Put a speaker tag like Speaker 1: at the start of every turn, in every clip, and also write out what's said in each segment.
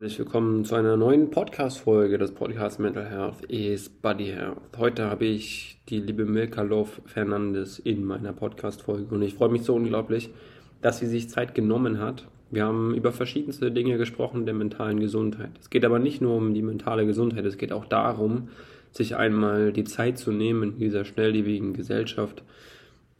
Speaker 1: Herzlich willkommen zu einer neuen Podcast-Folge des Podcasts Mental Health is Body Health. Heute habe ich die liebe Milka Love Fernandes in meiner Podcast-Folge und ich freue mich so unglaublich, dass sie sich Zeit genommen hat. Wir haben über verschiedenste Dinge gesprochen der mentalen Gesundheit. Es geht aber nicht nur um die mentale Gesundheit, es geht auch darum, sich einmal die Zeit zu nehmen in dieser schnelllebigen Gesellschaft,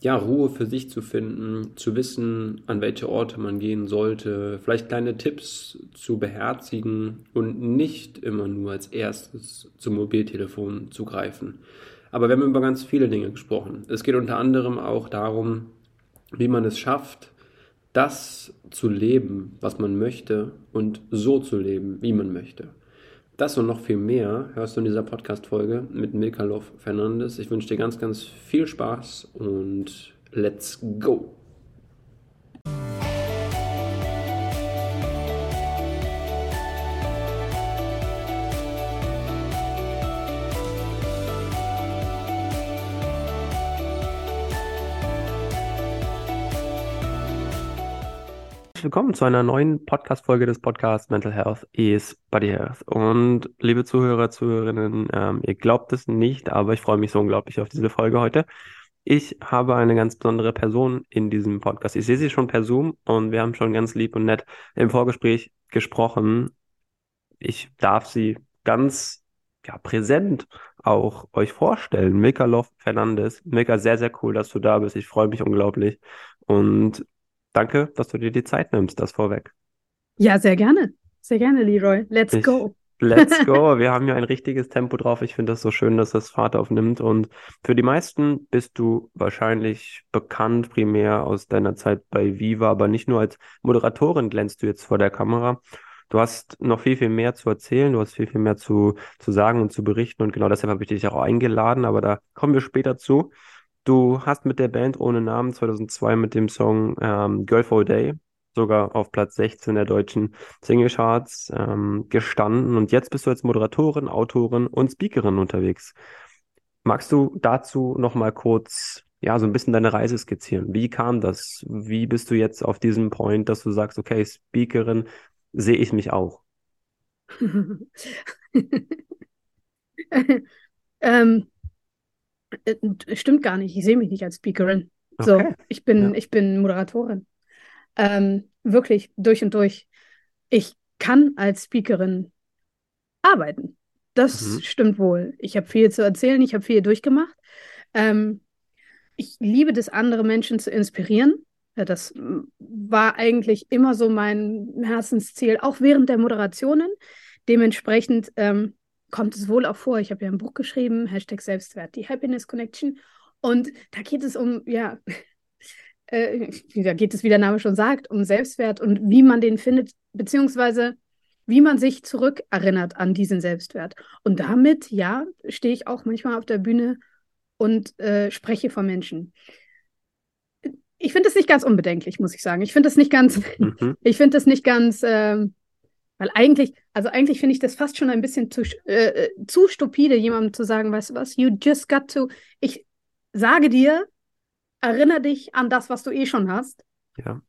Speaker 1: ja, Ruhe für sich zu finden, zu wissen, an welche Orte man gehen sollte, vielleicht kleine Tipps zu beherzigen und nicht immer nur als erstes zum Mobiltelefon zu greifen. Aber wir haben über ganz viele Dinge gesprochen. Es geht unter anderem auch darum, wie man es schafft, das zu leben, was man möchte und so zu leben, wie man möchte. Das und noch viel mehr hörst du in dieser Podcast-Folge mit Milka Love Fernandes. Ich wünsche dir ganz, ganz viel Spaß und let's go! Willkommen zu einer neuen Podcast-Folge des Podcasts Mental Health is Body Health. Und liebe Zuhörer, Zuhörerinnen, ähm, ihr glaubt es nicht, aber ich freue mich so unglaublich auf diese Folge heute. Ich habe eine ganz besondere Person in diesem Podcast. Ich sehe sie schon per Zoom und wir haben schon ganz lieb und nett im Vorgespräch gesprochen. Ich darf sie ganz ja, präsent auch euch vorstellen. Milka Love Fernandes. Milka, sehr, sehr cool, dass du da bist. Ich freue mich unglaublich. Und danke, dass du dir die Zeit nimmst, das vorweg.
Speaker 2: Ja, sehr gerne. Sehr gerne, Leroy. Let's
Speaker 1: ich,
Speaker 2: go.
Speaker 1: Let's go. Wir haben ja ein richtiges Tempo drauf. Ich finde das so schön, dass das Fahrt aufnimmt. Und für die meisten bist du wahrscheinlich bekannt, primär aus deiner Zeit bei Viva, aber nicht nur als Moderatorin glänzt du jetzt vor der Kamera. Du hast noch viel, viel mehr zu erzählen, du hast viel, viel mehr zu, zu sagen und zu berichten. Und genau deshalb habe ich dich auch eingeladen, aber da kommen wir später zu. Du hast mit der Band ohne Namen 2002 mit dem Song ähm, Girl for a Day sogar auf Platz 16 der deutschen Singlecharts ähm, gestanden und jetzt bist du als Moderatorin, Autorin und Speakerin unterwegs. Magst du dazu noch mal kurz ja so ein bisschen deine Reise skizzieren? Wie kam das? Wie bist du jetzt auf diesem Point, dass du sagst, okay, Speakerin sehe ich mich auch?
Speaker 2: ähm, äh, stimmt gar nicht. Ich sehe mich nicht als Speakerin. So, okay. ich bin, ja. ich bin Moderatorin. Ähm, wirklich durch und durch. Ich kann als Speakerin arbeiten. Das mhm. stimmt wohl. Ich habe viel zu erzählen, ich habe viel durchgemacht. Ähm, ich liebe es, andere Menschen zu inspirieren. Ja, das war eigentlich immer so mein Herzensziel, auch während der Moderationen. Dementsprechend ähm, kommt es wohl auch vor. Ich habe ja ein Buch geschrieben, Hashtag Selbstwert, die Happiness Connection. Und da geht es um, ja, äh, da geht es, wie der Name schon sagt, um Selbstwert und wie man den findet, beziehungsweise wie man sich zurückerinnert an diesen Selbstwert. Und damit, ja, stehe ich auch manchmal auf der Bühne und äh, spreche vor Menschen. Ich finde das nicht ganz unbedenklich, muss ich sagen. Ich finde das nicht ganz, mhm. ich finde das nicht ganz, äh, weil eigentlich, also eigentlich finde ich das fast schon ein bisschen zu, äh, äh, zu stupide, jemandem zu sagen, weißt du was, you just got to, ich sage dir, erinnere dich an das, was du eh schon hast.
Speaker 1: Ja.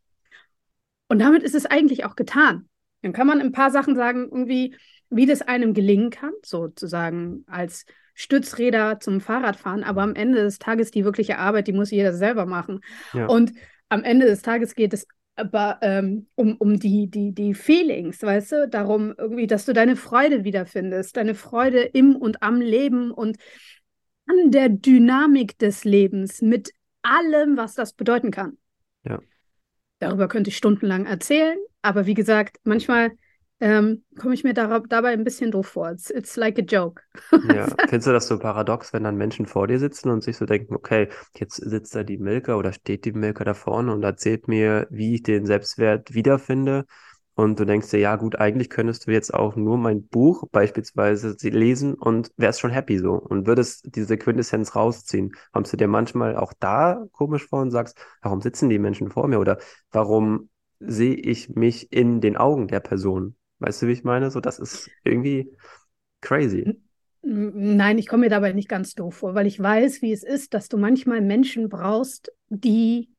Speaker 2: Und damit ist es eigentlich auch getan. Dann kann man ein paar Sachen sagen, irgendwie, wie das einem gelingen kann, sozusagen als Stützräder zum Fahrradfahren, aber am Ende des Tages die wirkliche Arbeit, die muss jeder selber machen. Ja. Und am Ende des Tages geht es aber ähm, um, um die, die, die Feelings, weißt du, darum irgendwie, dass du deine Freude wiederfindest, deine Freude im und am Leben und an der Dynamik des Lebens mit allem, was das bedeuten kann.
Speaker 1: Ja.
Speaker 2: Darüber könnte ich stundenlang erzählen, aber wie gesagt, manchmal ähm, komme ich mir dar dabei ein bisschen doof vor. It's, it's like a joke.
Speaker 1: Ja, findest du das so paradox, wenn dann Menschen vor dir sitzen und sich so denken, okay, jetzt sitzt da die Milka oder steht die Milka da vorne und erzählt mir, wie ich den Selbstwert wiederfinde. Und du denkst dir, ja gut, eigentlich könntest du jetzt auch nur mein Buch beispielsweise lesen und wärst schon happy so und würdest diese Quintessenz rausziehen. Kommst du dir manchmal auch da komisch vor und sagst, warum sitzen die Menschen vor mir oder warum sehe ich mich in den Augen der Person? Weißt du, wie ich meine? So, das ist irgendwie crazy.
Speaker 2: Nein, ich komme mir dabei nicht ganz doof vor, weil ich weiß, wie es ist, dass du manchmal Menschen brauchst, die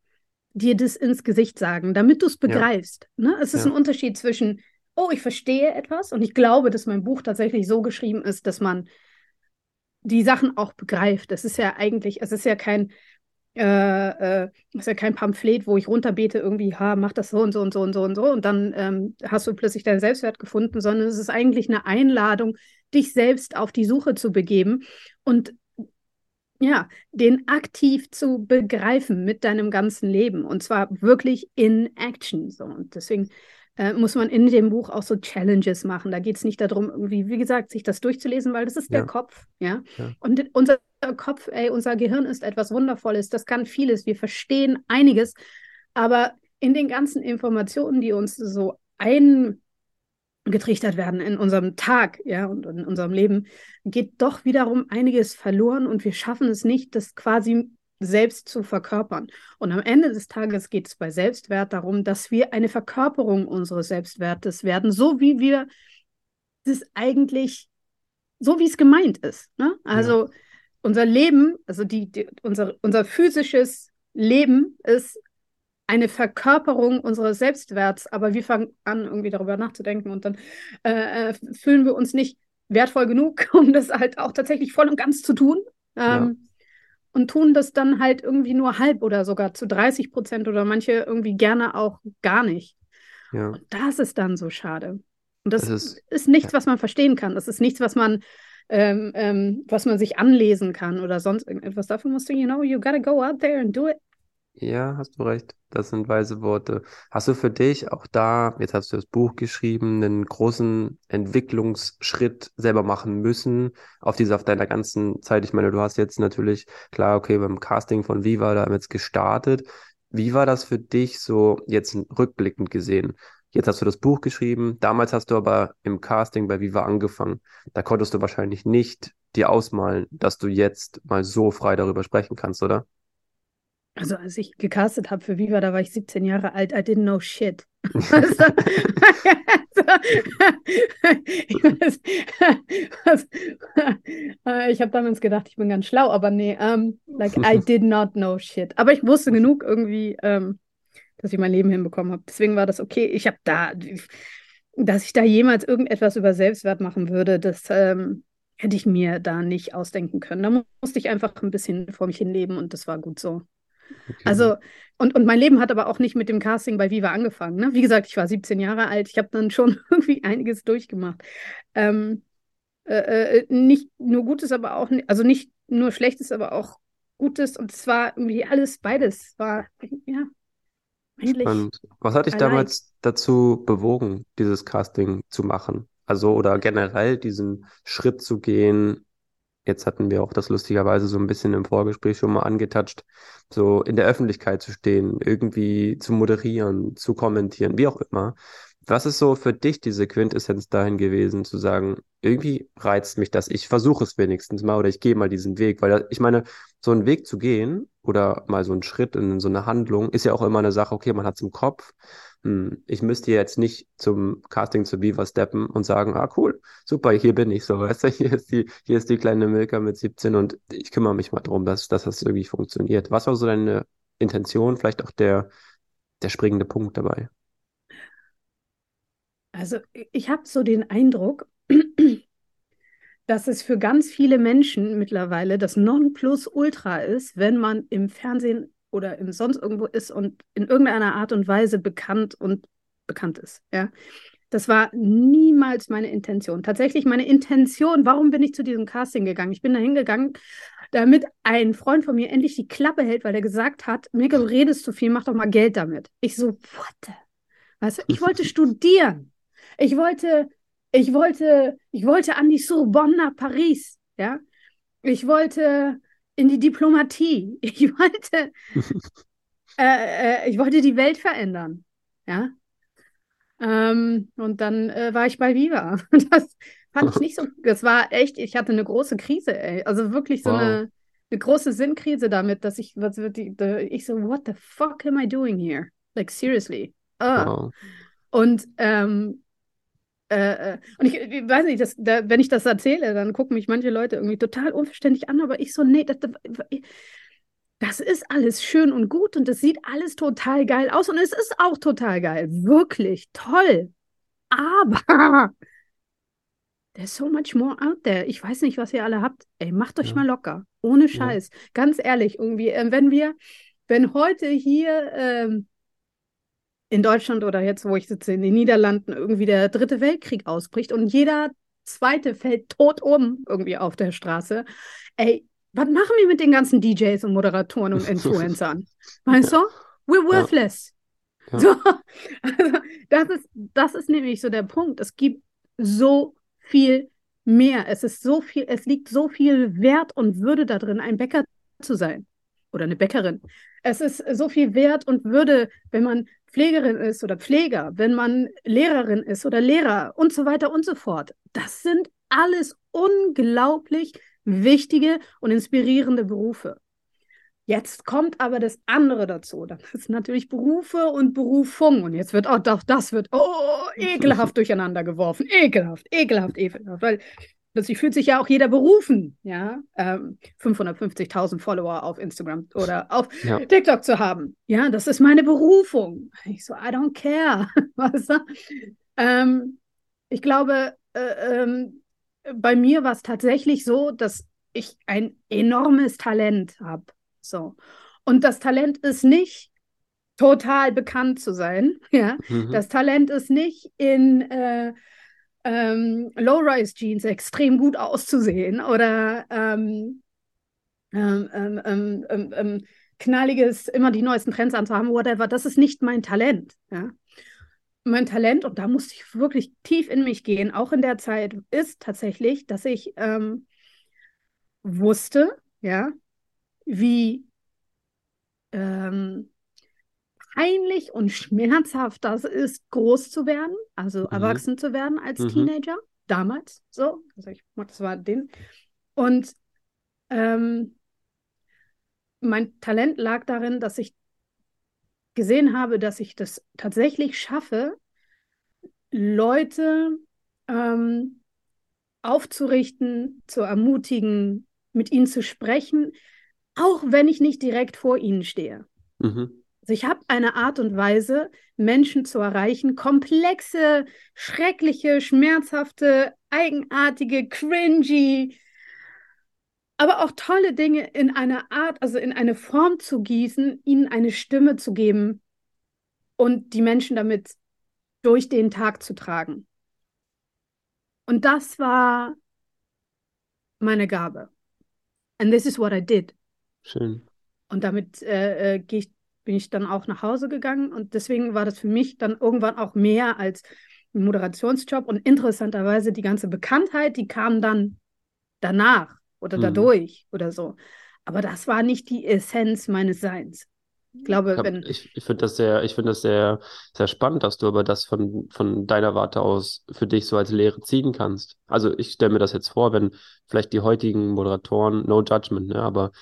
Speaker 2: dir das ins Gesicht sagen, damit du es begreifst. Ja. Ne? Es ist ja. ein Unterschied zwischen oh, ich verstehe etwas und ich glaube, dass mein Buch tatsächlich so geschrieben ist, dass man die Sachen auch begreift. Das ist ja eigentlich, es ist ja kein, äh, äh, ist ja kein Pamphlet, wo ich runterbete, irgendwie, ha, mach das so und so und so und so und so und dann ähm, hast du plötzlich deinen Selbstwert gefunden, sondern es ist eigentlich eine Einladung, dich selbst auf die Suche zu begeben und ja, den aktiv zu begreifen mit deinem ganzen Leben und zwar wirklich in Action. So. Und deswegen äh, muss man in dem Buch auch so Challenges machen. Da geht es nicht darum, irgendwie, wie gesagt, sich das durchzulesen, weil das ist ja. der Kopf, ja? ja. Und unser Kopf, ey, unser Gehirn ist etwas Wundervolles, das kann vieles, wir verstehen einiges, aber in den ganzen Informationen, die uns so eingetrichtert werden in unserem Tag, ja, und in unserem Leben, geht doch wiederum einiges verloren und wir schaffen es nicht, das quasi selbst zu verkörpern. Und am Ende des Tages geht es bei Selbstwert darum, dass wir eine Verkörperung unseres Selbstwertes werden, so wie wir das eigentlich, so wie es gemeint ist. Ne? Also ja. Unser Leben, also die, die, unser, unser physisches Leben ist eine Verkörperung unseres Selbstwerts, aber wir fangen an, irgendwie darüber nachzudenken und dann äh, äh fühlen wir uns nicht wertvoll genug, um das halt auch tatsächlich voll und ganz zu tun. Ähm, ja und tun das dann halt irgendwie nur halb oder sogar zu 30 Prozent oder manche irgendwie gerne auch gar nicht. Ja. Und das ist dann so schade. Und das, das ist, ist, nichts, ja. was man verstehen kann. Das ist nichts, was man, ähm, ähm, was man sich anlesen kann oder sonst irgendetwas. Dafür musst du, you know, you gotta go out there and do it.
Speaker 1: Ja, hast du recht. Das sind weise Worte. Hast du für dich auch da, jetzt hast du das Buch geschrieben, einen großen Entwicklungsschritt selber machen müssen auf diese, auf deiner ganzen Zeit? Ich meine, du hast jetzt natürlich, klar, okay, beim Casting von Viva da jetzt gestartet. Wie war das für dich so jetzt rückblickend gesehen? Jetzt hast du das Buch geschrieben. Damals hast du aber im Casting bei Viva angefangen. Da konntest du wahrscheinlich nicht dir ausmalen, dass du jetzt mal so frei darüber sprechen kannst, oder?
Speaker 2: Also als ich gecastet habe für Viva, da war ich 17 Jahre alt. I didn't know shit. ich habe damals gedacht, ich bin ganz schlau, aber nee, um, like I did not know shit. Aber ich wusste genug irgendwie, um, dass ich mein Leben hinbekommen habe. Deswegen war das okay. Ich habe da, dass ich da jemals irgendetwas über Selbstwert machen würde, das ähm, hätte ich mir da nicht ausdenken können. Da musste ich einfach ein bisschen vor mich hinleben und das war gut so. Okay. Also, und, und mein Leben hat aber auch nicht mit dem Casting bei Viva angefangen. Ne? Wie gesagt, ich war 17 Jahre alt, ich habe dann schon irgendwie einiges durchgemacht. Ähm, äh, äh, nicht nur Gutes, aber auch, also nicht nur Schlechtes, aber auch Gutes. Und es war irgendwie alles, beides. War, ja,
Speaker 1: eigentlich. Spannend. Was hat dich allein. damals dazu bewogen, dieses Casting zu machen? Also, oder generell diesen Schritt zu gehen, Jetzt hatten wir auch das lustigerweise so ein bisschen im Vorgespräch schon mal angetatscht, so in der Öffentlichkeit zu stehen, irgendwie zu moderieren, zu kommentieren, wie auch immer. Was ist so für dich diese Quintessenz dahin gewesen, zu sagen, irgendwie reizt mich das, ich versuche es wenigstens mal oder ich gehe mal diesen Weg, weil ich meine, so einen Weg zu gehen oder mal so einen Schritt in so eine Handlung ist ja auch immer eine Sache, okay, man hat es im Kopf, hm, ich müsste jetzt nicht zum Casting zu Viva steppen und sagen, ah cool, super, hier bin ich so, weißt du, hier ist die, hier ist die kleine Milka mit 17 und ich kümmere mich mal darum, dass, dass das irgendwie funktioniert. Was war so deine Intention, vielleicht auch der, der springende Punkt dabei?
Speaker 2: Also ich habe so den Eindruck, dass es für ganz viele Menschen mittlerweile das Nonplusultra ist, wenn man im Fernsehen oder im sonst irgendwo ist und in irgendeiner Art und Weise bekannt und bekannt ist. Ja. Das war niemals meine Intention. Tatsächlich meine Intention, warum bin ich zu diesem Casting gegangen? Ich bin da hingegangen, damit ein Freund von mir endlich die Klappe hält, weil er gesagt hat, Mirka, du redest zu viel, mach doch mal Geld damit. Ich so, what? Weißt du, ich wollte studieren. Ich wollte, ich wollte, ich wollte an die Sorbonne nach Paris, ja. Ich wollte in die Diplomatie. Ich wollte, äh, äh, ich wollte die Welt verändern. Ja. Ähm, und dann äh, war ich bei Viva. Das fand ich nicht so. Das war echt, ich hatte eine große Krise, ey. Also wirklich so wow. eine, eine große Sinnkrise damit, dass ich, was wird die, ich so, what the fuck am I doing here? Like, seriously. Uh. Wow. Und ähm, äh, äh, und ich, ich, weiß nicht, das, da, wenn ich das erzähle, dann gucken mich manche Leute irgendwie total unverständlich an, aber ich so, nee, das, das ist alles schön und gut und das sieht alles total geil aus und es ist auch total geil, wirklich toll. Aber there's so much more out there. Ich weiß nicht, was ihr alle habt. Ey, macht euch ja. mal locker. Ohne Scheiß. Ja. Ganz ehrlich, irgendwie, äh, wenn wir, wenn heute hier ähm, in Deutschland oder jetzt, wo ich sitze, in den Niederlanden, irgendwie der dritte Weltkrieg ausbricht und jeder zweite fällt tot um irgendwie auf der Straße. Ey, was machen wir mit den ganzen DJs und Moderatoren und Influencern? weißt du? We're worthless. Ja. So, also das, ist, das ist nämlich so der Punkt. Es gibt so viel mehr. Es ist so viel, es liegt so viel Wert und Würde da drin, ein Bäcker zu sein oder eine Bäckerin. Es ist so viel Wert und Würde, wenn man Pflegerin ist oder Pfleger, wenn man Lehrerin ist oder Lehrer und so weiter und so fort. Das sind alles unglaublich wichtige und inspirierende Berufe. Jetzt kommt aber das andere dazu. Das ist natürlich Berufe und Berufung. Und jetzt wird auch doch, das wird oh, ekelhaft durcheinander geworfen. Ekelhaft, ekelhaft, ekelhaft. Weil plötzlich fühlt sich ja auch jeder berufen, ja, ähm, 550.000 Follower auf Instagram oder auf ja. TikTok zu haben. Ja, das ist meine Berufung. Ich so, I don't care. weißt du? ähm, ich glaube, äh, ähm, bei mir war es tatsächlich so, dass ich ein enormes Talent habe. So. Und das Talent ist nicht total bekannt zu sein. Ja? Mhm. Das Talent ist nicht in äh, ähm, Low-Rise-Jeans extrem gut auszusehen oder ähm, ähm, ähm, ähm, ähm knalliges, immer die neuesten Trends anzuhaben, whatever. Das ist nicht mein Talent. Ja? Mein Talent, und da musste ich wirklich tief in mich gehen, auch in der Zeit, ist tatsächlich, dass ich wusste, ja, wie ähm, peinlich und schmerzhaft das ist, groß zu werden, also mhm. erwachsen zu werden als mhm. Teenager, damals so. Also ich, das war den. Und ähm, mein Talent lag darin, dass ich gesehen habe, dass ich das tatsächlich schaffe, Leute ähm, aufzurichten, zu ermutigen, mit ihnen zu sprechen, auch wenn ich nicht direkt vor ihnen stehe. Mhm. Also ich habe eine Art und Weise, Menschen zu erreichen, komplexe, schreckliche, schmerzhafte, eigenartige, cringy, aber auch tolle Dinge in eine Art, also in eine Form zu gießen, ihnen eine Stimme zu geben und die Menschen damit durch den Tag zu tragen. Und das war meine Gabe. And this is what I did.
Speaker 1: Schön.
Speaker 2: Und damit äh, äh, ich, bin ich dann auch nach Hause gegangen und deswegen war das für mich dann irgendwann auch mehr als ein Moderationsjob und interessanterweise die ganze Bekanntheit, die kam dann danach oder mhm. dadurch oder so. Aber das war nicht die Essenz meines Seins. Ich glaube,
Speaker 1: ja,
Speaker 2: wenn.
Speaker 1: Ich, ich finde das sehr, ich finde das sehr, sehr spannend, dass du aber das von, von deiner Warte aus für dich so als Lehre ziehen kannst. Also ich stelle mir das jetzt vor, wenn vielleicht die heutigen Moderatoren, no judgment, ne, aber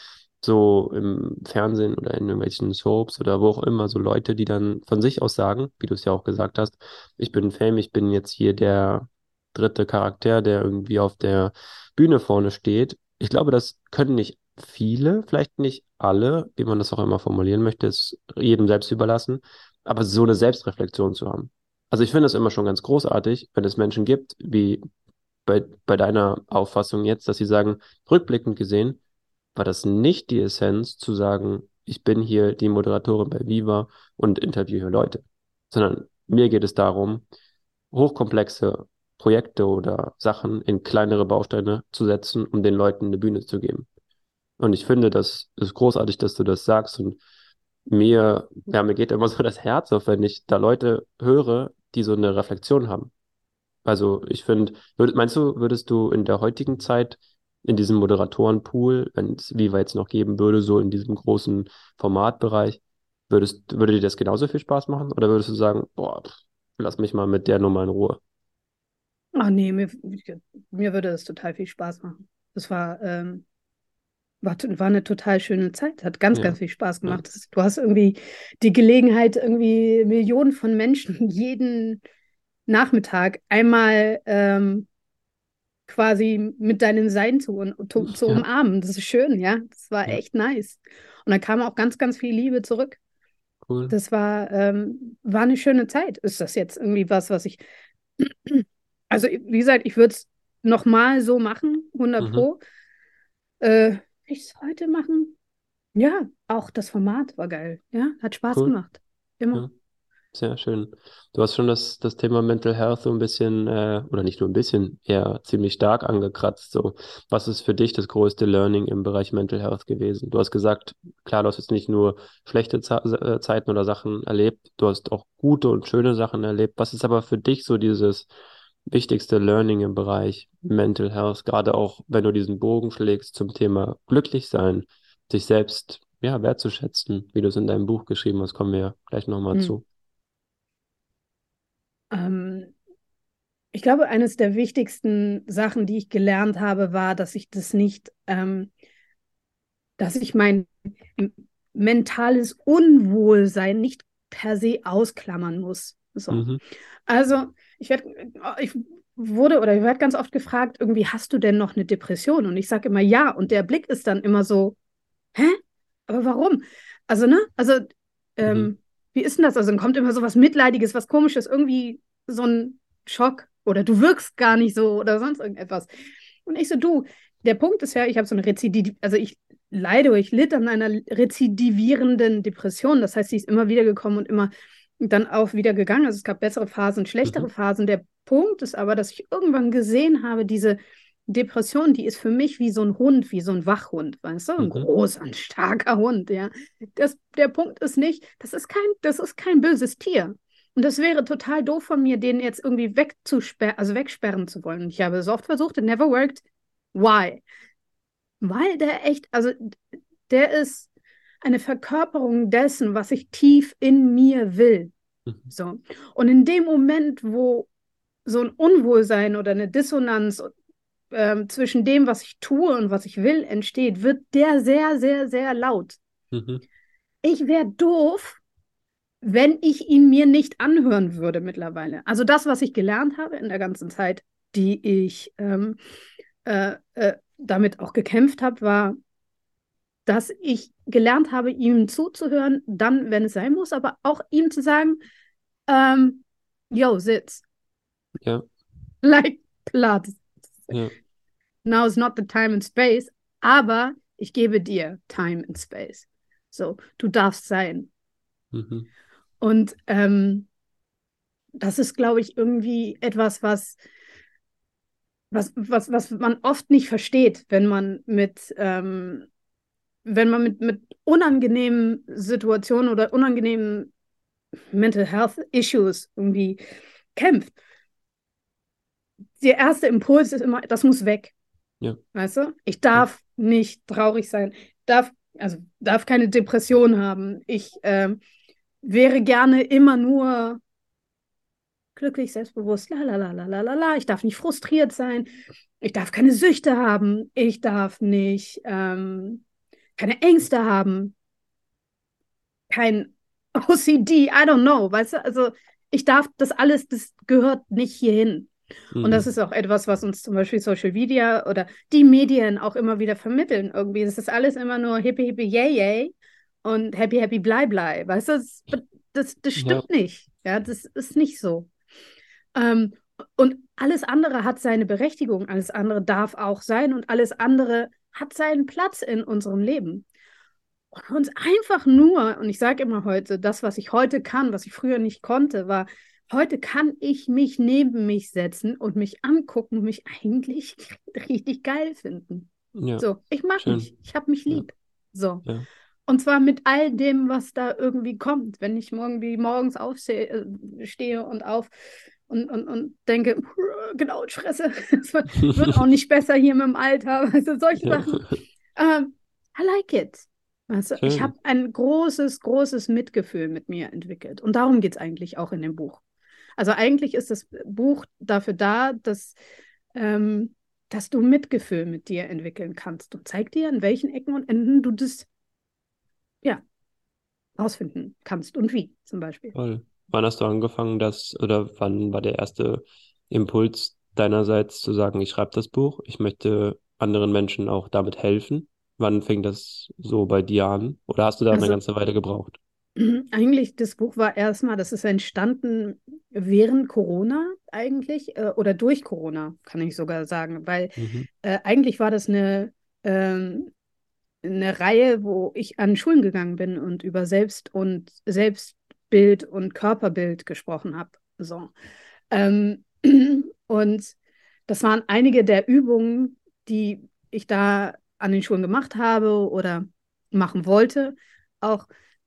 Speaker 1: so im Fernsehen oder in irgendwelchen Soaps oder wo auch immer, so Leute, die dann von sich aus sagen, wie du es ja auch gesagt hast, ich bin Fame, ich bin jetzt hier der dritte Charakter, der irgendwie auf der Bühne vorne steht. Ich glaube, das können nicht viele, vielleicht nicht alle, wie man das auch immer formulieren möchte, ist jedem selbst überlassen, aber so eine Selbstreflexion zu haben. Also ich finde es immer schon ganz großartig, wenn es Menschen gibt, wie bei, bei deiner Auffassung jetzt, dass sie sagen, rückblickend gesehen, war das nicht die Essenz zu sagen, ich bin hier die Moderatorin bei Viva und interviewe Leute, sondern mir geht es darum, hochkomplexe Projekte oder Sachen in kleinere Bausteine zu setzen, um den Leuten eine Bühne zu geben. Und ich finde, das ist großartig, dass du das sagst. Und mir, ja, mir geht immer so das Herz auf, wenn ich da Leute höre, die so eine Reflexion haben. Also ich finde, meinst du, würdest du in der heutigen Zeit in diesem Moderatorenpool, wenn es Viva jetzt noch geben würde, so in diesem großen Formatbereich, würdest, würde dir das genauso viel Spaß machen? Oder würdest du sagen, boah, lass mich mal mit der Nummer in Ruhe?
Speaker 2: Ach nee, mir, mir würde das total viel Spaß machen. Das war, ähm, war, war eine total schöne Zeit, hat ganz, ja. ganz viel Spaß gemacht. Ja. Du hast irgendwie die Gelegenheit, irgendwie Millionen von Menschen jeden Nachmittag einmal ähm, quasi mit deinem Sein zu, zu, zu ja. umarmen. Das ist schön, ja. Das war ja. echt nice. Und da kam auch ganz, ganz viel Liebe zurück. Cool. Das war, ähm, war eine schöne Zeit. Ist das jetzt irgendwie was, was ich Also, wie gesagt, ich würde es nochmal so machen, 100 mhm. Pro. Äh, ich es heute machen? Ja, auch das Format war geil. Ja, hat Spaß cool. gemacht. Immer. Ja.
Speaker 1: Sehr schön. Du hast schon das, das Thema Mental Health so ein bisschen, äh, oder nicht nur ein bisschen, eher ziemlich stark angekratzt. So, was ist für dich das größte Learning im Bereich Mental Health gewesen? Du hast gesagt, klar, du hast jetzt nicht nur schlechte Ze äh, Zeiten oder Sachen erlebt, du hast auch gute und schöne Sachen erlebt. Was ist aber für dich so dieses wichtigste Learning im Bereich Mental Health, gerade auch wenn du diesen Bogen schlägst zum Thema glücklich sein, sich selbst ja, wertzuschätzen, wie du es in deinem Buch geschrieben hast, kommen wir ja gleich nochmal mhm. zu.
Speaker 2: Ähm, ich glaube, eines der wichtigsten Sachen, die ich gelernt habe, war, dass ich das nicht, ähm, dass ich mein mentales Unwohlsein nicht per se ausklammern muss. So. Mhm. Also, ich werde, ich wurde oder ich werde ganz oft gefragt, irgendwie, hast du denn noch eine Depression? Und ich sage immer ja. Und der Blick ist dann immer so, hä? Aber warum? Also, ne? Also, ähm, mhm wie ist denn das? Also dann kommt immer so was Mitleidiges, was Komisches, irgendwie so ein Schock oder du wirkst gar nicht so oder sonst irgendetwas. Und ich so, du, der Punkt ist ja, ich habe so eine Rezidiv, also ich leide, ich litt an einer rezidivierenden Depression. Das heißt, sie ist immer wieder gekommen und immer dann auch wieder gegangen. Also es gab bessere Phasen, schlechtere mhm. Phasen. Der Punkt ist aber, dass ich irgendwann gesehen habe, diese Depression, die ist für mich wie so ein Hund, wie so ein Wachhund, weißt du? Ein mhm. großer, ein starker Hund, ja. Das, der Punkt ist nicht, das ist kein, das ist kein böses Tier. Und das wäre total doof von mir, den jetzt irgendwie wegzusperren, also wegsperren zu wollen. Und ich habe es oft versucht, it never worked. Why? Weil der echt, also der ist eine Verkörperung dessen, was ich tief in mir will. Mhm. So. Und in dem Moment, wo so ein Unwohlsein oder eine Dissonanz ähm, zwischen dem, was ich tue und was ich will, entsteht, wird der sehr, sehr, sehr laut. Mhm. Ich wäre doof, wenn ich ihn mir nicht anhören würde mittlerweile. Also das, was ich gelernt habe in der ganzen Zeit, die ich ähm, äh, äh, damit auch gekämpft habe, war, dass ich gelernt habe, ihm zuzuhören, dann, wenn es sein muss, aber auch ihm zu sagen, ähm, yo, sitz. Ja. Like Platz. Ja. Now is not the time and space, aber ich gebe dir Time and Space. So, du darfst sein. Mhm. Und ähm, das ist, glaube ich, irgendwie etwas, was, was, was, was man oft nicht versteht, wenn man mit, ähm, wenn man mit, mit unangenehmen Situationen oder unangenehmen Mental Health Issues irgendwie kämpft der erste Impuls ist immer, das muss weg. Ja. Weißt du? Ich darf ja. nicht traurig sein, darf, also darf keine Depression haben. Ich äh, wäre gerne immer nur glücklich, selbstbewusst, la la la la la la la. Ich darf nicht frustriert sein. Ich darf keine Süchte haben. Ich darf nicht ähm, keine Ängste haben. Kein OCD, I don't know, weißt du? Also ich darf das alles, das gehört nicht hierhin. Mhm. Und das mhm. ist auch etwas, was uns zum Beispiel Social Media oder die Medien auch immer wieder vermitteln. Irgendwie, das ist alles immer nur hippie, hippie, yay, yay und happy, happy, blei, blei. Weißt du, das, das, das stimmt ja. nicht. Ja, das ist nicht so. Ähm, und alles andere hat seine Berechtigung, alles andere darf auch sein und alles andere hat seinen Platz in unserem Leben. Und uns einfach nur, und ich sage immer heute, das, was ich heute kann, was ich früher nicht konnte, war Heute kann ich mich neben mich setzen und mich angucken und mich eigentlich richtig geil finden. Ja, so, ich mag schön. mich, ich habe mich lieb. Ja. So. Ja. Und zwar mit all dem, was da irgendwie kommt. Wenn ich morgen wie morgens aufstehe äh, und auf und, und, und denke, genau, ich fresse, es wird, wird, auch nicht besser hier mit dem Alter. Also solche Sachen. Ähm, I like it. Also, ich habe ein großes, großes Mitgefühl mit mir entwickelt. Und darum geht es eigentlich auch in dem Buch. Also eigentlich ist das Buch dafür da, dass, ähm, dass du Mitgefühl mit dir entwickeln kannst und zeigt dir, an welchen Ecken und Enden du das ja rausfinden kannst und wie zum Beispiel.
Speaker 1: Toll. Wann hast du angefangen, das oder wann war der erste Impuls deinerseits zu sagen, ich schreibe das Buch, ich möchte anderen Menschen auch damit helfen? Wann fing das so bei dir an? Oder hast du da also, eine ganze Weile gebraucht?
Speaker 2: Eigentlich, das Buch war erstmal, das ist entstanden während Corona eigentlich äh, oder durch Corona, kann ich sogar sagen, weil mhm. äh, eigentlich war das eine, ähm, eine Reihe, wo ich an Schulen gegangen bin und über Selbst- und Selbstbild und Körperbild gesprochen habe. So. Ähm, und das waren einige der Übungen, die ich da an den Schulen gemacht habe oder machen wollte. Auch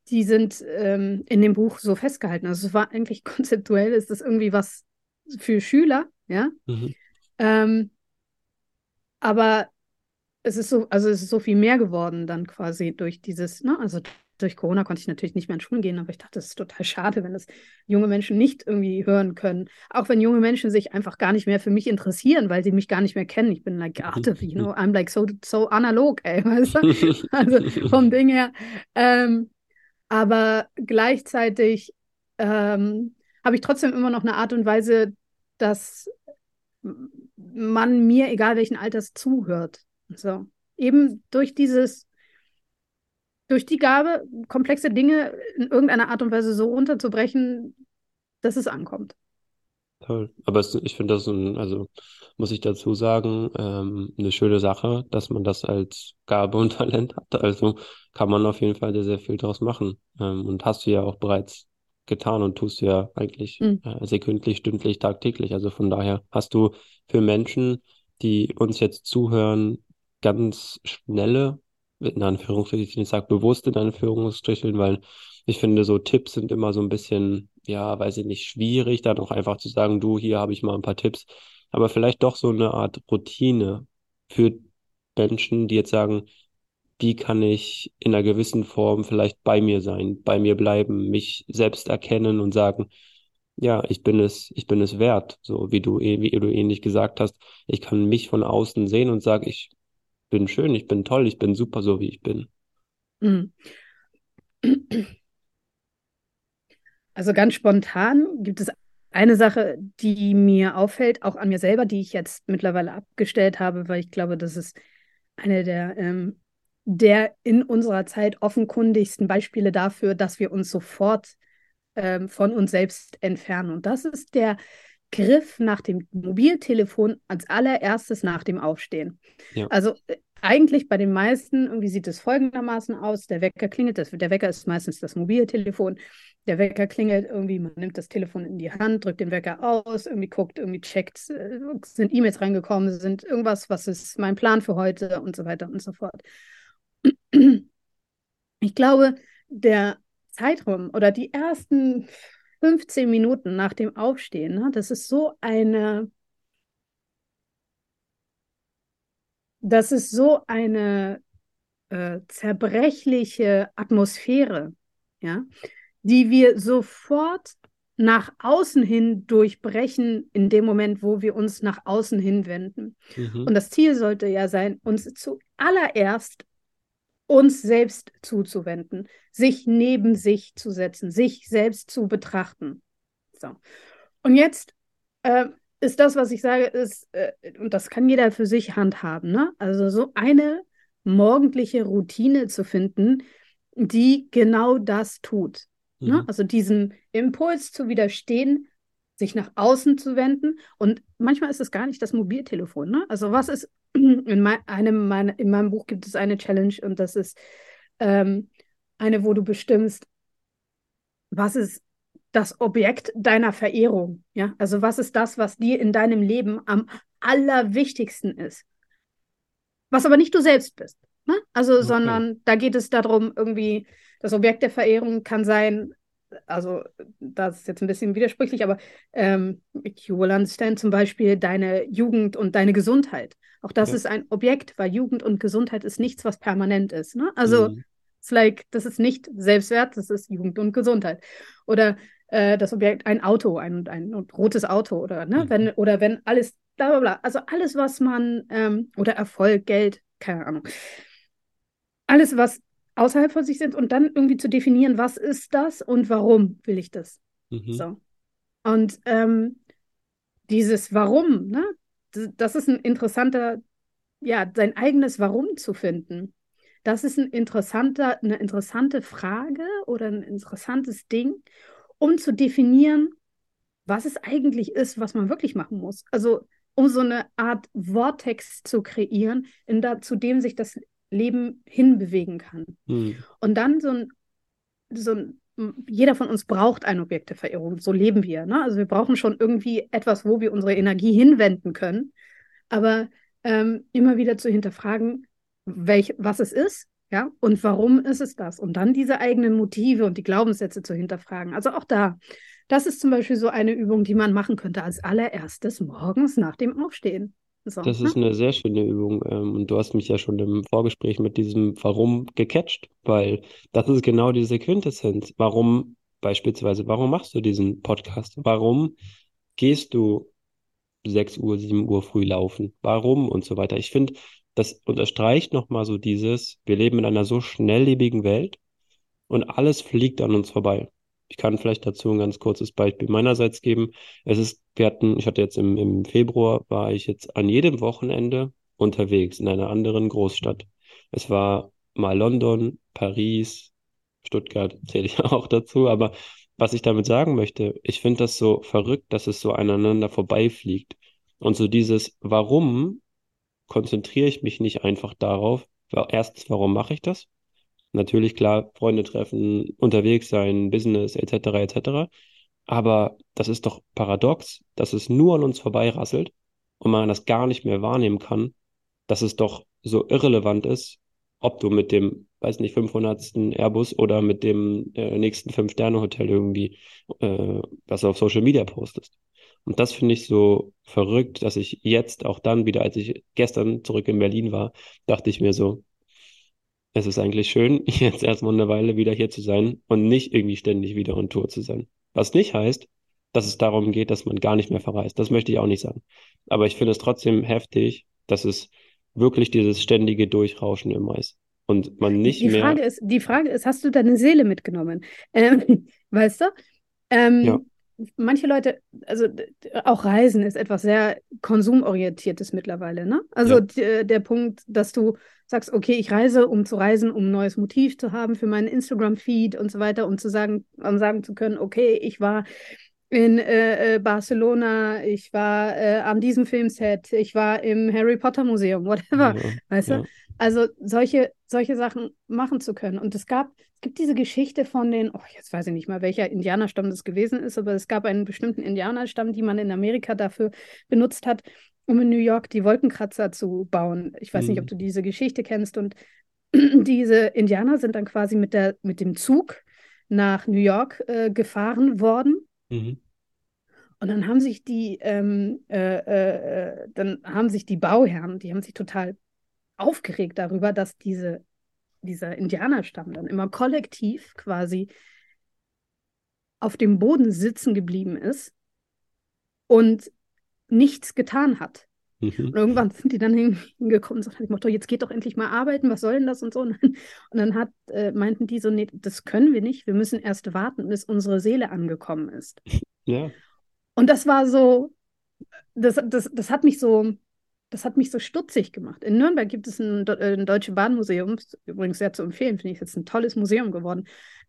Speaker 2: die sind ähm, in dem Buch so festgehalten. Also es war eigentlich konzeptuell, ist das irgendwie was für Schüler, ja. Mhm. Ähm, aber es ist so, also es ist so viel mehr geworden dann quasi durch dieses, ne, also durch Corona konnte ich natürlich nicht mehr in Schulen gehen, aber ich dachte, das ist total schade, wenn das junge Menschen nicht irgendwie hören können. Auch wenn junge Menschen sich einfach gar nicht mehr für mich interessieren, weil sie mich gar nicht mehr kennen. Ich bin like, ach, you know, I'm like so, so analog, ey, weißt du? Also vom Ding her. Ähm, aber gleichzeitig ähm, habe ich trotzdem immer noch eine Art und Weise, dass man mir, egal welchen Alters, zuhört. So. Eben durch dieses, durch die Gabe, komplexe Dinge in irgendeiner Art und Weise so runterzubrechen, dass es ankommt.
Speaker 1: Toll. Aber es, ich finde das, ein, also muss ich dazu sagen, ähm, eine schöne Sache, dass man das als Gabe und Talent hat. Also kann man auf jeden Fall sehr, sehr viel draus machen. Ähm, und hast du ja auch bereits getan und tust du ja eigentlich mhm. äh, sekündlich, stündlich, tagtäglich. Also von daher hast du für Menschen, die uns jetzt zuhören, ganz schnelle, in Anführungsstrichen, ich sage bewusst in Anführungsstrichen, weil ich finde, so Tipps sind immer so ein bisschen, ja, weiß ich nicht, schwierig, da noch einfach zu sagen, du, hier habe ich mal ein paar Tipps, aber vielleicht doch so eine Art Routine für Menschen, die jetzt sagen, wie kann ich in einer gewissen Form vielleicht bei mir sein, bei mir bleiben, mich selbst erkennen und sagen, ja, ich bin es, ich bin es wert, so wie du, wie du ähnlich gesagt hast. Ich kann mich von außen sehen und sage, ich bin schön, ich bin toll, ich bin super, so wie ich bin. Mhm.
Speaker 2: Also ganz spontan gibt es eine Sache, die mir auffällt, auch an mir selber, die ich jetzt mittlerweile abgestellt habe, weil ich glaube, das ist eine der, ähm, der in unserer Zeit offenkundigsten Beispiele dafür, dass wir uns sofort ähm, von uns selbst entfernen. Und das ist der Griff nach dem Mobiltelefon als allererstes nach dem Aufstehen. Ja. Also äh, eigentlich bei den meisten, irgendwie sieht es folgendermaßen aus, der Wecker klingelt, das, der Wecker ist meistens das Mobiltelefon, der Wecker klingelt irgendwie, man nimmt das Telefon in die Hand, drückt den Wecker aus, irgendwie guckt, irgendwie checkt, äh, sind E-Mails reingekommen, sind irgendwas, was ist mein Plan für heute und so weiter und so fort. Ich glaube, der Zeitraum oder die ersten 15 Minuten nach dem Aufstehen, ne, das ist so eine das ist so eine äh, zerbrechliche Atmosphäre, ja, die wir sofort nach außen hin durchbrechen in dem Moment, wo wir uns nach außen hinwenden. Mhm. Und das Ziel sollte ja sein, uns zuallererst uns selbst zuzuwenden, sich neben sich zu setzen, sich selbst zu betrachten. So. Und jetzt äh, ist das, was ich sage, ist, äh, und das kann jeder für sich handhaben, ne? Also so eine morgendliche Routine zu finden, die genau das tut. Ne? Mhm. Ne? Also diesem Impuls zu widerstehen, sich nach außen zu wenden. Und manchmal ist es gar nicht das Mobiltelefon. Ne? Also was ist, in, mein, einem meine, in meinem Buch gibt es eine Challenge und das ist ähm, eine, wo du bestimmst, was ist das Objekt deiner Verehrung. Ja, also was ist das, was dir in deinem Leben am allerwichtigsten ist? Was aber nicht du selbst bist. Ne? Also, okay. sondern da geht es darum, irgendwie, das Objekt der Verehrung kann sein, also das ist jetzt ein bisschen widersprüchlich, aber ähm, you will understand zum Beispiel deine Jugend und deine Gesundheit. Auch das ja. ist ein Objekt, weil Jugend und Gesundheit ist nichts, was permanent ist. Ne? Also mhm. it's like, das ist nicht Selbstwert, das ist Jugend und Gesundheit. Oder äh, das Objekt ein Auto, ein, ein rotes Auto oder, ne, mhm. wenn, oder wenn alles, bla bla bla. Also alles, was man, ähm, oder Erfolg, Geld, keine Ahnung. Alles, was außerhalb von sich sind und dann irgendwie zu definieren, was ist das und warum will ich das. Mhm. So. Und ähm, dieses Warum, ne, das, das ist ein interessanter, ja, sein eigenes Warum zu finden. Das ist ein interessanter, eine interessante Frage oder ein interessantes Ding um zu definieren, was es eigentlich ist, was man wirklich machen muss. Also um so eine Art Vortex zu kreieren, in da, zu dem sich das Leben hinbewegen kann. Mhm. Und dann so ein, so ein, jeder von uns braucht eine Objekteverehrung, so leben wir. Ne? Also wir brauchen schon irgendwie etwas, wo wir unsere Energie hinwenden können. Aber ähm, immer wieder zu hinterfragen, welch, was es ist, ja, und warum ist es das? Und dann diese eigenen Motive und die Glaubenssätze zu hinterfragen. Also auch da, das ist zum Beispiel so eine Übung, die man machen könnte als allererstes morgens nach dem Aufstehen.
Speaker 1: So, das ne? ist eine sehr schöne Übung. Ähm, und du hast mich ja schon im Vorgespräch mit diesem Warum gecatcht, weil das ist genau diese Quintessenz. Warum beispielsweise, warum machst du diesen Podcast? Warum gehst du 6 Uhr, 7 Uhr früh laufen? Warum und so weiter? Ich finde, das unterstreicht nochmal so dieses, wir leben in einer so schnelllebigen Welt und alles fliegt an uns vorbei. Ich kann vielleicht dazu ein ganz kurzes Beispiel meinerseits geben. Es ist, wir hatten, ich hatte jetzt im, im Februar, war ich jetzt an jedem Wochenende unterwegs in einer anderen Großstadt. Es war mal London, Paris, Stuttgart zähle ich auch dazu, aber was ich damit sagen möchte, ich finde das so verrückt, dass es so aneinander vorbeifliegt. Und so dieses Warum konzentriere ich mich nicht einfach darauf, erstens, warum mache ich das? Natürlich, klar, Freunde treffen, unterwegs sein, Business etc. etc. Aber das ist doch paradox, dass es nur an uns vorbeirasselt und man das gar nicht mehr wahrnehmen kann, dass es doch so irrelevant ist, ob du mit dem, weiß nicht, 500. Airbus oder mit dem äh, nächsten Fünf-Sterne-Hotel irgendwie äh, was auf Social Media postest. Und das finde ich so verrückt, dass ich jetzt auch dann wieder, als ich gestern zurück in Berlin war, dachte ich mir so, es ist eigentlich schön, jetzt erstmal eine Weile wieder hier zu sein und nicht irgendwie ständig wieder on Tour zu sein. Was nicht heißt, dass es darum geht, dass man gar nicht mehr verreist. Das möchte ich auch nicht sagen. Aber ich finde es trotzdem heftig, dass es wirklich dieses ständige Durchrauschen immer ist. Und man nicht
Speaker 2: die
Speaker 1: mehr.
Speaker 2: Frage ist, die Frage ist, hast du deine Seele mitgenommen? Ähm, weißt du? Ähm, ja manche Leute, also auch Reisen ist etwas sehr konsumorientiertes mittlerweile, ne? Also ja. der Punkt, dass du sagst, okay, ich reise, um zu reisen, um ein neues Motiv zu haben für meinen Instagram-Feed und so weiter, um zu sagen, um sagen zu können, okay, ich war in äh, äh, Barcelona, ich war äh, an diesem Filmset, ich war im Harry Potter Museum, whatever, ja, weißt ja. du? Also solche, solche Sachen machen zu können. Und es gab, es gibt diese Geschichte von den, oh, jetzt weiß ich nicht mal, welcher Indianerstamm das gewesen ist, aber es gab einen bestimmten Indianerstamm, die man in Amerika dafür benutzt hat, um in New York die Wolkenkratzer zu bauen. Ich weiß mhm. nicht, ob mhm. du diese Geschichte kennst. Und diese Indianer sind dann quasi mit, der, mit dem Zug nach New York äh, gefahren worden. Mhm. Und dann haben sich die, ähm, äh, äh, äh dann haben sich die Bauherren, die haben sich total aufgeregt darüber, dass diese, dieser Indianerstamm dann immer kollektiv quasi auf dem Boden sitzen geblieben ist und nichts getan hat. Mhm. Und irgendwann sind die dann hingekommen und sagten, Motto, jetzt geht doch endlich mal arbeiten, was soll denn das und so. Und dann, und dann hat, äh, meinten die so, nee, das können wir nicht, wir müssen erst warten, bis unsere Seele angekommen ist. Ja. Und das war so, das, das, das hat mich so, das hat mich so stutzig gemacht. In Nürnberg gibt es ein, äh, ein Deutsche Bahnmuseum, übrigens sehr zu empfehlen, finde ich jetzt ein tolles Museum geworden.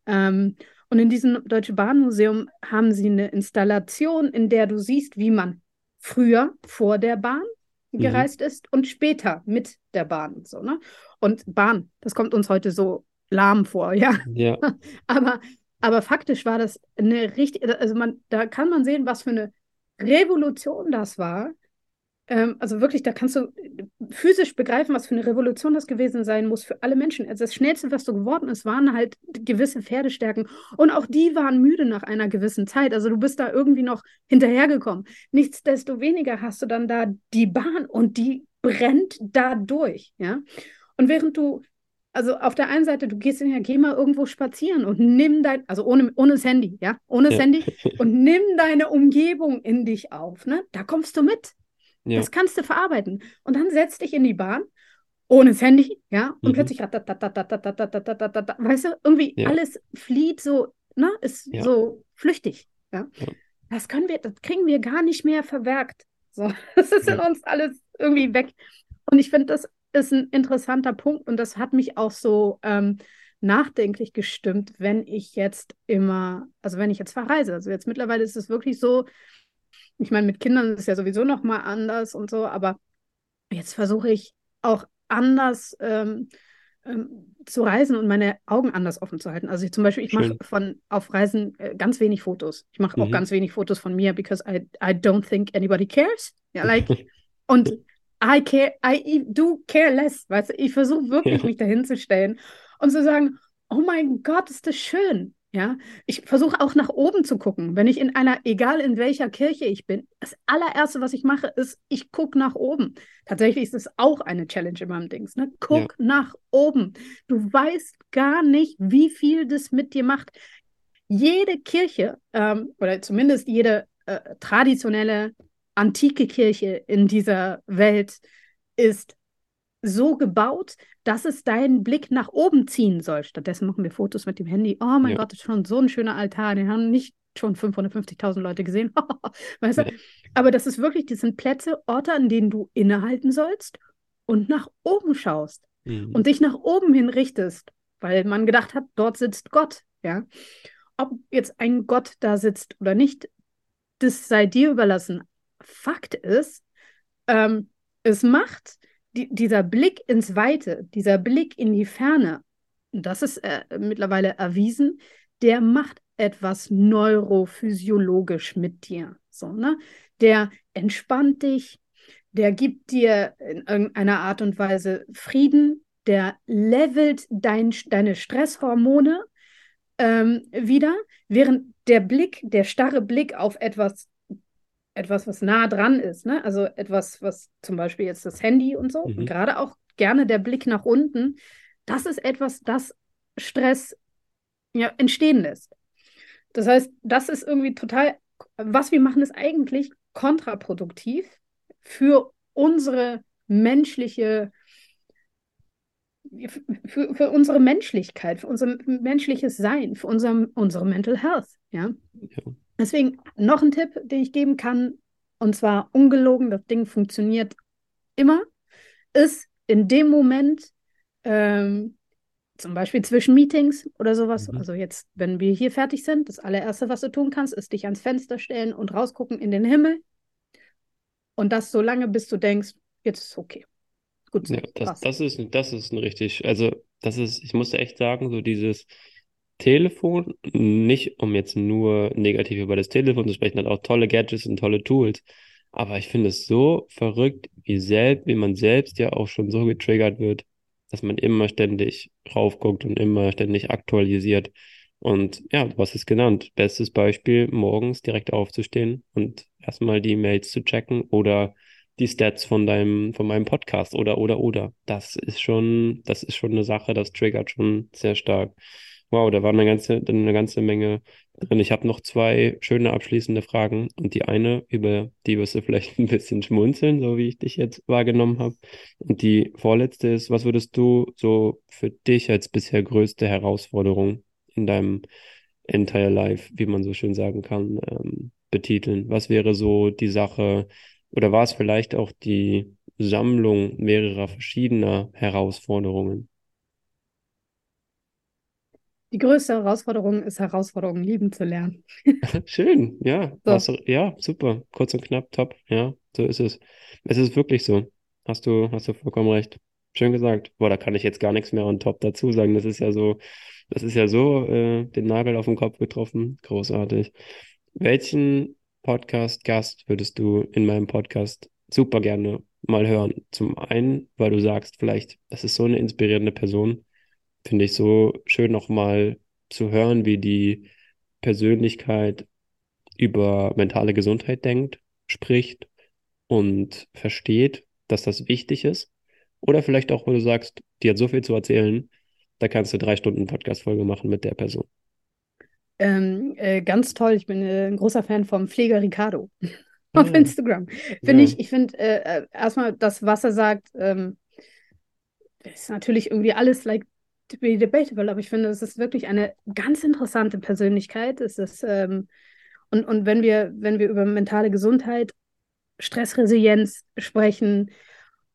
Speaker 2: Ähm, und in diesem Deutsche Bahnmuseum haben sie eine Installation, in der du siehst, wie man früher vor der Bahn mhm. gereist ist und später mit der Bahn. So, ne? Und Bahn, das kommt uns heute so lahm vor, ja. ja. aber, aber faktisch war das eine richtig, also man, da kann man sehen, was für eine Revolution das war, ähm, also wirklich, da kannst du physisch begreifen, was für eine Revolution das gewesen sein muss für alle Menschen. Also das Schnellste, was so geworden ist, waren halt gewisse Pferdestärken. Und auch die waren müde nach einer gewissen Zeit. Also du bist da irgendwie noch hinterhergekommen. Nichtsdestoweniger hast du dann da die Bahn und die brennt da durch. Ja? Und während du also auf der einen Seite, du gehst in geh mal irgendwo spazieren und nimm dein, also ohne, ohne das Handy, ja, ohne das ja. Handy und nimm deine Umgebung in dich auf, ne? Da kommst du mit. Ja. Das kannst du verarbeiten. Und dann setz dich in die Bahn ohne das Handy, ja, und mhm. plötzlich, weißt du, irgendwie ja. alles flieht so, ne, ist ja. so flüchtig, ja? ja. Das können wir, das kriegen wir gar nicht mehr verwerkt. So, das ist in uns alles irgendwie weg. Und ich finde, das ist ein interessanter Punkt und das hat mich auch so ähm, nachdenklich gestimmt, wenn ich jetzt immer, also wenn ich jetzt verreise. Also jetzt mittlerweile ist es wirklich so, ich meine, mit Kindern ist es ja sowieso nochmal anders und so, aber jetzt versuche ich auch anders ähm, ähm, zu reisen und meine Augen anders offen zu halten. Also ich zum Beispiel, ich mache von auf Reisen äh, ganz wenig Fotos. Ich mache mhm. auch ganz wenig Fotos von mir, because I, I don't think anybody cares. Ja, like, und I care, I do care less. Weißt du, ich versuche wirklich, mich dahin zu stellen und zu sagen, oh mein Gott, ist das schön. Ja, ich versuche auch nach oben zu gucken. Wenn ich in einer, egal in welcher Kirche ich bin, das allererste, was ich mache, ist, ich gucke nach oben. Tatsächlich ist es auch eine Challenge in meinem Dings. Ne? Guck ja. nach oben. Du weißt gar nicht, wie viel das mit dir macht. Jede Kirche, ähm, oder zumindest jede äh, traditionelle antike Kirche in dieser Welt, ist so gebaut, dass es deinen Blick nach oben ziehen soll. Stattdessen machen wir Fotos mit dem Handy. Oh mein ja. Gott, das ist schon so ein schöner Altar. Den haben nicht schon 550.000 Leute gesehen. weißt du? Ja. Aber das ist wirklich, das sind Plätze, Orte, an denen du innehalten sollst und nach oben schaust mhm. und dich nach oben hin richtest, weil man gedacht hat, dort sitzt Gott. Ja? Ob jetzt ein Gott da sitzt oder nicht, das sei dir überlassen. Fakt ist, ähm, es macht die, dieser Blick ins Weite, dieser Blick in die Ferne, das ist äh, mittlerweile erwiesen, der macht etwas neurophysiologisch mit dir. So, ne? Der entspannt dich, der gibt dir in irgendeiner Art und Weise Frieden, der levelt dein, deine Stresshormone ähm, wieder, während der Blick, der starre Blick auf etwas etwas, was nah dran ist, ne? Also etwas, was zum Beispiel jetzt das Handy und so, mhm. und gerade auch gerne der Blick nach unten, das ist etwas, das Stress ja, entstehen lässt. Das heißt, das ist irgendwie total, was wir machen, ist eigentlich kontraproduktiv für unsere menschliche, für, für unsere Menschlichkeit, für unser menschliches Sein, für unser, unsere Mental Health. Ja? ja. Deswegen noch ein Tipp, den ich geben kann, und zwar ungelogen, das Ding funktioniert immer, ist in dem Moment, ähm, zum Beispiel zwischen Meetings oder sowas, mhm. also jetzt, wenn wir hier fertig sind, das allererste, was du tun kannst, ist dich ans Fenster stellen und rausgucken in den Himmel. Und das so lange, bis du denkst, jetzt ist okay.
Speaker 1: Gut, so, ja, das, das, ist, das ist ein richtig, also das ist, ich muss echt sagen, so dieses, Telefon, nicht um jetzt nur negativ über das Telefon zu sprechen, hat auch tolle Gadgets und tolle Tools. Aber ich finde es so verrückt, wie selbst, wie man selbst ja auch schon so getriggert wird, dass man immer ständig raufguckt und immer ständig aktualisiert. Und ja, hast es genannt. Bestes Beispiel, morgens direkt aufzustehen und erstmal die Mails zu checken oder die Stats von deinem, von meinem Podcast oder, oder, oder. Das ist schon, das ist schon eine Sache, das triggert schon sehr stark. Wow, da war eine ganze, eine ganze Menge drin. Ich habe noch zwei schöne abschließende Fragen. Und die eine, über die wirst du vielleicht ein bisschen schmunzeln, so wie ich dich jetzt wahrgenommen habe. Und die vorletzte ist, was würdest du so für dich als bisher größte Herausforderung in deinem Entire Life, wie man so schön sagen kann, ähm, betiteln? Was wäre so die Sache, oder war es vielleicht auch die Sammlung mehrerer verschiedener Herausforderungen?
Speaker 2: Die größte Herausforderung ist, Herausforderungen lieben zu lernen.
Speaker 1: Schön, ja. So. Hast ja, super. Kurz und knapp, top. Ja, so ist es. Es ist wirklich so. Hast du, hast du vollkommen recht. Schön gesagt. Boah, da kann ich jetzt gar nichts mehr on top dazu sagen. Das ist ja so, das ist ja so äh, den Nagel auf den Kopf getroffen. Großartig. Welchen Podcast-Gast würdest du in meinem Podcast super gerne mal hören? Zum einen, weil du sagst, vielleicht, das ist so eine inspirierende Person finde ich so schön nochmal zu hören, wie die Persönlichkeit über mentale Gesundheit denkt, spricht und versteht, dass das wichtig ist. Oder vielleicht auch, wo du sagst, die hat so viel zu erzählen, da kannst du drei Stunden Podcast-Folge machen mit der Person.
Speaker 2: Ähm, äh, ganz toll. Ich bin äh, ein großer Fan vom Pfleger Ricardo auf ja. Instagram. Finde ja. ich, ich finde äh, äh, erstmal das, was er sagt, ähm, ist natürlich irgendwie alles like to be debatable, aber ich finde, es ist wirklich eine ganz interessante Persönlichkeit. Es ist, ähm, und, und wenn wir, wenn wir über mentale Gesundheit, Stressresilienz sprechen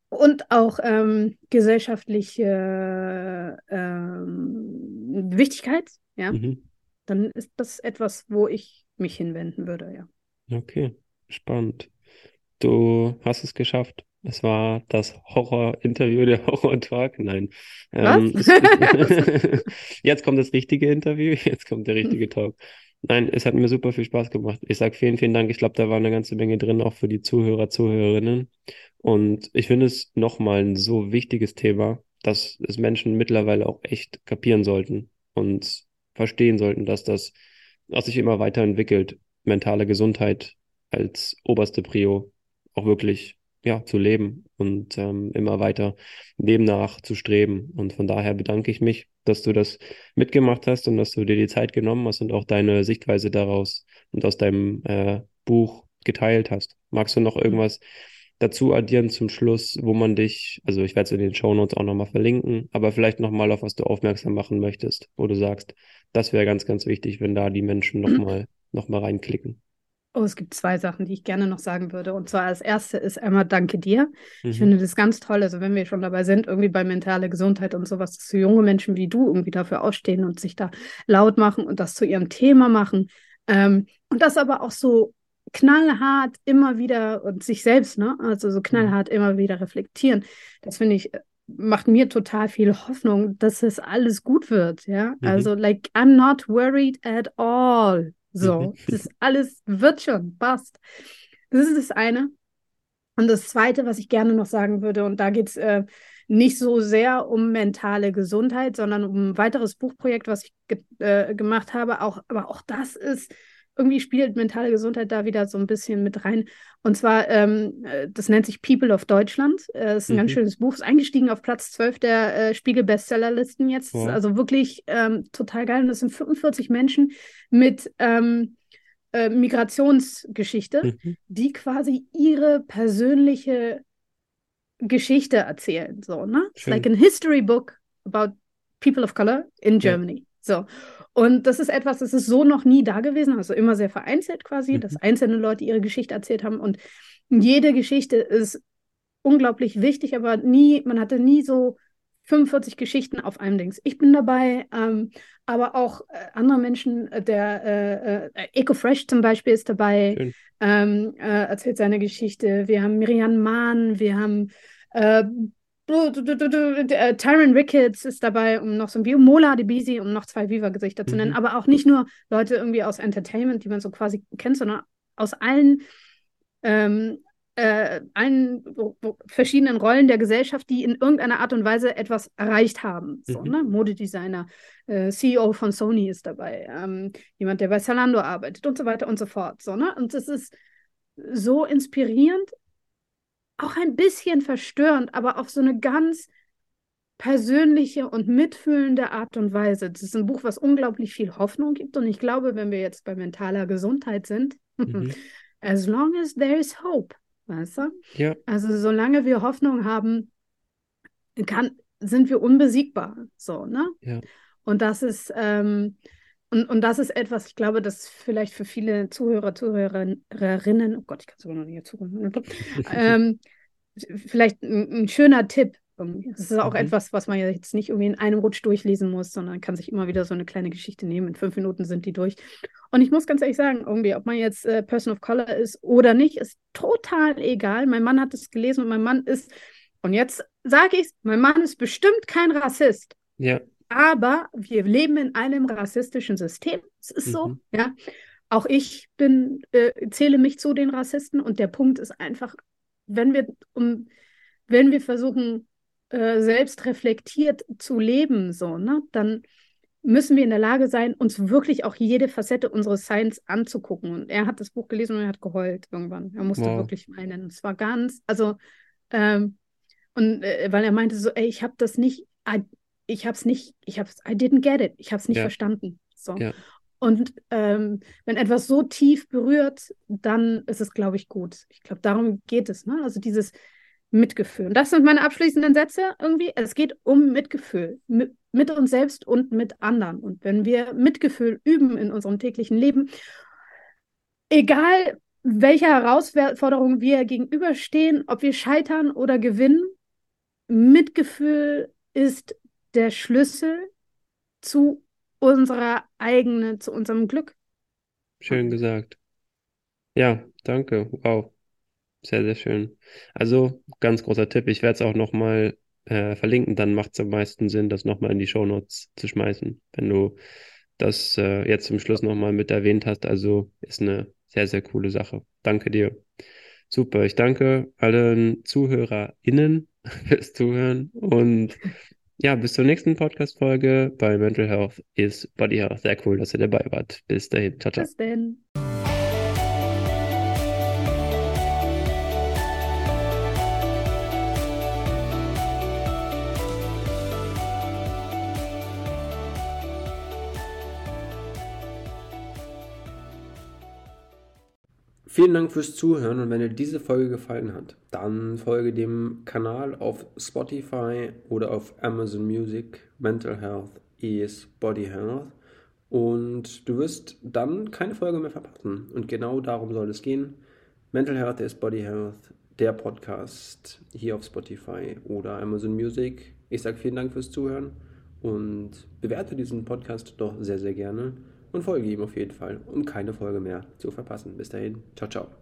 Speaker 2: und auch ähm, gesellschaftliche ähm, Wichtigkeit, ja, mhm. dann ist das etwas, wo ich mich hinwenden würde, ja.
Speaker 1: Okay, spannend. Du hast es geschafft. Es war das Horror-Interview, der Horror-Talk. Nein. Ähm, jetzt kommt das richtige Interview, jetzt kommt der richtige Talk. Nein, es hat mir super viel Spaß gemacht. Ich sage vielen, vielen Dank. Ich glaube, da war eine ganze Menge drin, auch für die Zuhörer, Zuhörerinnen. Und ich finde es nochmal ein so wichtiges Thema, dass es Menschen mittlerweile auch echt kapieren sollten und verstehen sollten, dass das auch sich immer weiterentwickelt. Mentale Gesundheit als oberste Prio auch wirklich ja, zu leben und ähm, immer weiter dem nach zu streben. Und von daher bedanke ich mich, dass du das mitgemacht hast und dass du dir die Zeit genommen hast und auch deine Sichtweise daraus und aus deinem äh, Buch geteilt hast. Magst du noch mhm. irgendwas dazu addieren zum Schluss, wo man dich, also ich werde es in den Show Notes auch nochmal verlinken, aber vielleicht nochmal auf was du aufmerksam machen möchtest, wo du sagst, das wäre ganz, ganz wichtig, wenn da die Menschen nochmal noch mal reinklicken.
Speaker 2: Oh, es gibt zwei Sachen, die ich gerne noch sagen würde. Und zwar als erste ist einmal Danke dir. Mhm. Ich finde das ganz toll. Also, wenn wir schon dabei sind, irgendwie bei mentaler Gesundheit und sowas, dass so junge Menschen wie du irgendwie dafür ausstehen und sich da laut machen und das zu ihrem Thema machen. Ähm, und das aber auch so knallhart immer wieder und sich selbst, ne? Also so mhm. knallhart immer wieder reflektieren. Das finde ich, macht mir total viel Hoffnung, dass es alles gut wird. Ja. Mhm. Also, like, I'm not worried at all. So, das alles wird schon, passt. Das ist das eine. Und das zweite, was ich gerne noch sagen würde, und da geht es äh, nicht so sehr um mentale Gesundheit, sondern um ein weiteres Buchprojekt, was ich ge äh, gemacht habe. Auch, aber auch das ist irgendwie spielt mentale Gesundheit da wieder so ein bisschen mit rein. Und zwar, ähm, äh, das nennt sich People of Deutschland. Das äh, ist ein mhm. ganz schönes Buch, ist eingestiegen auf Platz 12 der äh, Spiegel-Bestsellerlisten jetzt. Ja. Also wirklich ähm, total geil. Und das sind 45 Menschen mit ähm, äh, Migrationsgeschichte, mhm. die quasi ihre persönliche Geschichte erzählen. So, ne? It's like a history book about people of color in Germany. Ja. So. Und das ist etwas, das ist so noch nie da gewesen, also immer sehr vereinzelt quasi, mhm. dass einzelne Leute ihre Geschichte erzählt haben. Und jede Geschichte ist unglaublich wichtig, aber nie, man hatte nie so 45 Geschichten auf einem Dings. Ich bin dabei, ähm, aber auch äh, andere Menschen, äh, der äh, äh, EcoFresh zum Beispiel ist dabei, ähm, äh, erzählt seine Geschichte. Wir haben Miriam Mahn, wir haben äh, Tyron Ricketts ist dabei, um noch so ein Bio, Mola Debisi, um noch zwei Viva-Gesichter zu nennen, mhm. aber auch nicht nur Leute irgendwie aus Entertainment, die man so quasi kennt, sondern aus allen, ähm, äh, allen verschiedenen Rollen der Gesellschaft, die in irgendeiner Art und Weise etwas erreicht haben. So, mhm. ne? Modedesigner, äh, CEO von Sony ist dabei, ähm, jemand, der bei Zalando arbeitet und so weiter und so fort. So, ne? Und das ist so inspirierend, auch ein bisschen verstörend, aber auf so eine ganz persönliche und mitfühlende Art und Weise. Das ist ein Buch, was unglaublich viel Hoffnung gibt. Und ich glaube, wenn wir jetzt bei mentaler Gesundheit sind, mhm. as long as there is hope, weißt du? Ja. Also solange wir Hoffnung haben, kann, sind wir unbesiegbar. So, ne? Ja. Und das ist, ähm, und, und das ist etwas, ich glaube, das vielleicht für viele Zuhörer, Zuhörerinnen, oh Gott, ich kann sogar noch nicht zuhören, ähm, vielleicht ein, ein, schöner Tipp. Das ist auch mhm. etwas, was man ja jetzt nicht irgendwie in einem Rutsch durchlesen muss, sondern kann sich immer wieder so eine kleine Geschichte nehmen. In fünf Minuten sind die durch. Und ich muss ganz ehrlich sagen, irgendwie, ob man jetzt äh, Person of Color ist oder nicht, ist total egal. Mein Mann hat es gelesen und mein Mann ist, und jetzt sage ich es, mein Mann ist bestimmt kein Rassist. Ja. Aber wir leben in einem rassistischen System. Es ist mhm. so, ja. Auch ich bin, äh, zähle mich zu den Rassisten und der Punkt ist einfach, wenn wir, um, wenn wir versuchen, äh, selbst reflektiert zu leben, so, ne, dann müssen wir in der Lage sein, uns wirklich auch jede Facette unseres Seins anzugucken. Und er hat das Buch gelesen und er hat geheult irgendwann. Er musste wow. wirklich meinen. Es war ganz, also, ähm, und äh, weil er meinte so, ey, ich habe das nicht, ich habe es nicht, ich habe I didn't get it, ich habe es nicht ja. verstanden. So. Ja. Und ähm, wenn etwas so tief berührt, dann ist es, glaube ich, gut. Ich glaube, darum geht es. Ne? Also dieses Mitgefühl. Und das sind meine abschließenden Sätze irgendwie. Es geht um Mitgefühl mit, mit uns selbst und mit anderen. Und wenn wir Mitgefühl üben in unserem täglichen Leben, egal welcher Herausforderung wir gegenüberstehen, ob wir scheitern oder gewinnen, Mitgefühl ist der Schlüssel zu unserer eigenen, zu unserem Glück.
Speaker 1: Schön gesagt. Ja, danke. Wow. Sehr, sehr schön. Also, ganz großer Tipp. Ich werde es auch nochmal äh, verlinken. Dann macht es am meisten Sinn, das nochmal in die Shownotes zu schmeißen, wenn du das äh, jetzt zum Schluss nochmal mit erwähnt hast. Also ist eine sehr, sehr coole Sache. Danke dir. Super. Ich danke allen ZuhörerInnen fürs Zuhören und ja, bis zur nächsten Podcast-Folge bei Mental Health is Body Health. Sehr cool, dass ihr dabei wart. Bis dahin. Ciao, ciao.
Speaker 2: Bis denn.
Speaker 1: Vielen Dank fürs Zuhören und wenn dir diese Folge gefallen hat, dann folge dem Kanal auf Spotify oder auf Amazon Music. Mental Health is Body Health. Und du wirst dann keine Folge mehr verpassen. Und genau darum soll es gehen. Mental Health is Body Health, der Podcast hier auf Spotify oder Amazon Music. Ich sage vielen Dank fürs Zuhören und bewerte diesen Podcast doch sehr, sehr gerne und folge ihm auf jeden Fall, um keine Folge mehr zu verpassen. Bis dahin, ciao, ciao.